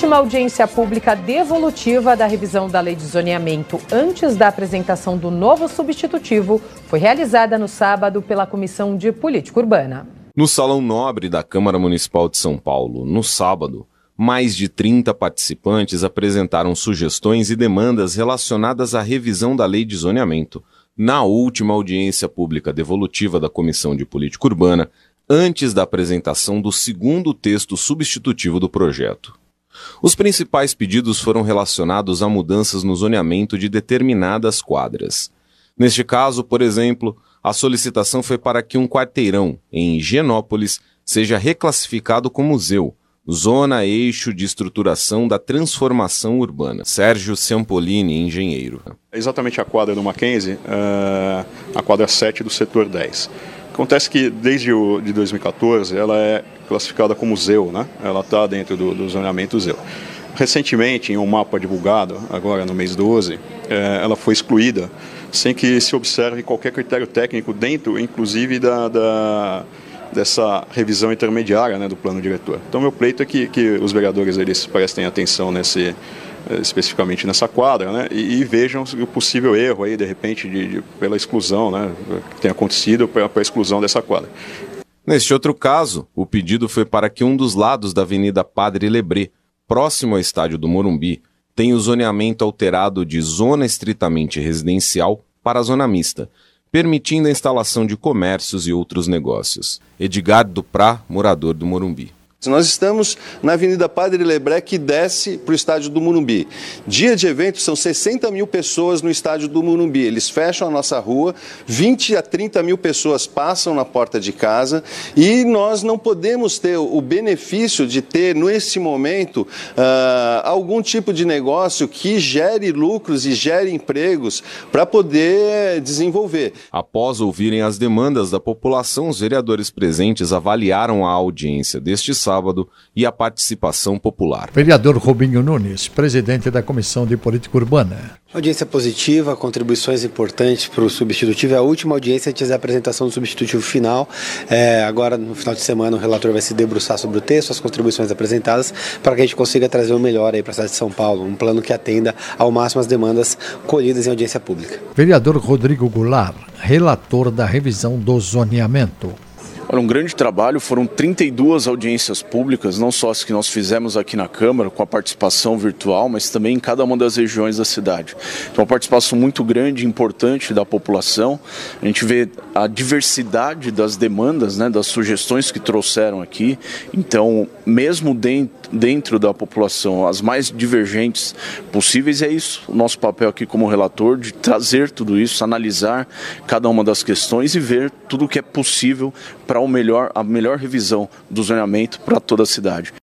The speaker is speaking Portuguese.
última audiência pública devolutiva da revisão da lei de zoneamento antes da apresentação do novo substitutivo foi realizada no sábado pela Comissão de Política Urbana. No Salão Nobre da Câmara Municipal de São Paulo, no sábado, mais de 30 participantes apresentaram sugestões e demandas relacionadas à revisão da lei de zoneamento, na última audiência pública devolutiva da Comissão de Política Urbana, antes da apresentação do segundo texto substitutivo do projeto. Os principais pedidos foram relacionados a mudanças no zoneamento de determinadas quadras. Neste caso, por exemplo, a solicitação foi para que um quarteirão, em Higienópolis, seja reclassificado como museu, Zona Eixo de Estruturação da Transformação Urbana. Sérgio Sempolini, engenheiro. É exatamente a quadra do Mackenzie, uh, a quadra 7 do setor 10. Acontece que desde o, de 2014 ela é classificada como museu, né? ela está dentro do, do zoneamento museu. Recentemente, em um mapa divulgado, agora no mês 12, eh, ela foi excluída sem que se observe qualquer critério técnico dentro, inclusive, da, da dessa revisão intermediária né, do plano diretor. Então, meu pleito é que, que os vereadores eles prestem atenção nesse, especificamente nessa quadra, né, e, e, vejam o possível erro aí, de repente, de, de pela exclusão, né, que tem acontecido para a exclusão dessa quadra. Neste outro caso, o pedido foi para que um dos lados da Avenida Padre Lebré, próximo ao estádio do Morumbi, tenha o zoneamento alterado de zona estritamente residencial para zona mista, permitindo a instalação de comércios e outros negócios. Edgar Duprá, morador do Morumbi. Nós estamos na Avenida Padre Lebré, que desce para o estádio do Murumbi. Dia de evento, são 60 mil pessoas no estádio do Murumbi. Eles fecham a nossa rua, 20 a 30 mil pessoas passam na porta de casa e nós não podemos ter o benefício de ter, nesse momento, uh, algum tipo de negócio que gere lucros e gere empregos para poder desenvolver. Após ouvirem as demandas da população, os vereadores presentes avaliaram a audiência deste sábado sábado e a participação popular. Vereador Robinho Nunes, presidente da Comissão de Política Urbana. Audiência positiva, contribuições importantes para o substitutivo. É a última audiência antes da apresentação do substitutivo final. É, agora, no final de semana, o relator vai se debruçar sobre o texto, as contribuições apresentadas, para que a gente consiga trazer o melhor aí para a cidade de São Paulo. Um plano que atenda ao máximo as demandas colhidas em audiência pública. Vereador Rodrigo Goulart, relator da revisão do zoneamento. Olha, um grande trabalho, foram 32 audiências públicas, não só as que nós fizemos aqui na Câmara, com a participação virtual, mas também em cada uma das regiões da cidade. Então, uma participação muito grande e importante da população. A gente vê a diversidade das demandas, né, das sugestões que trouxeram aqui. Então, mesmo dentro, da população, as mais divergentes possíveis, é isso o nosso papel aqui como relator, de trazer tudo isso, analisar cada uma das questões e ver tudo o que é possível para melhor, a melhor revisão do zoneamento para toda a cidade.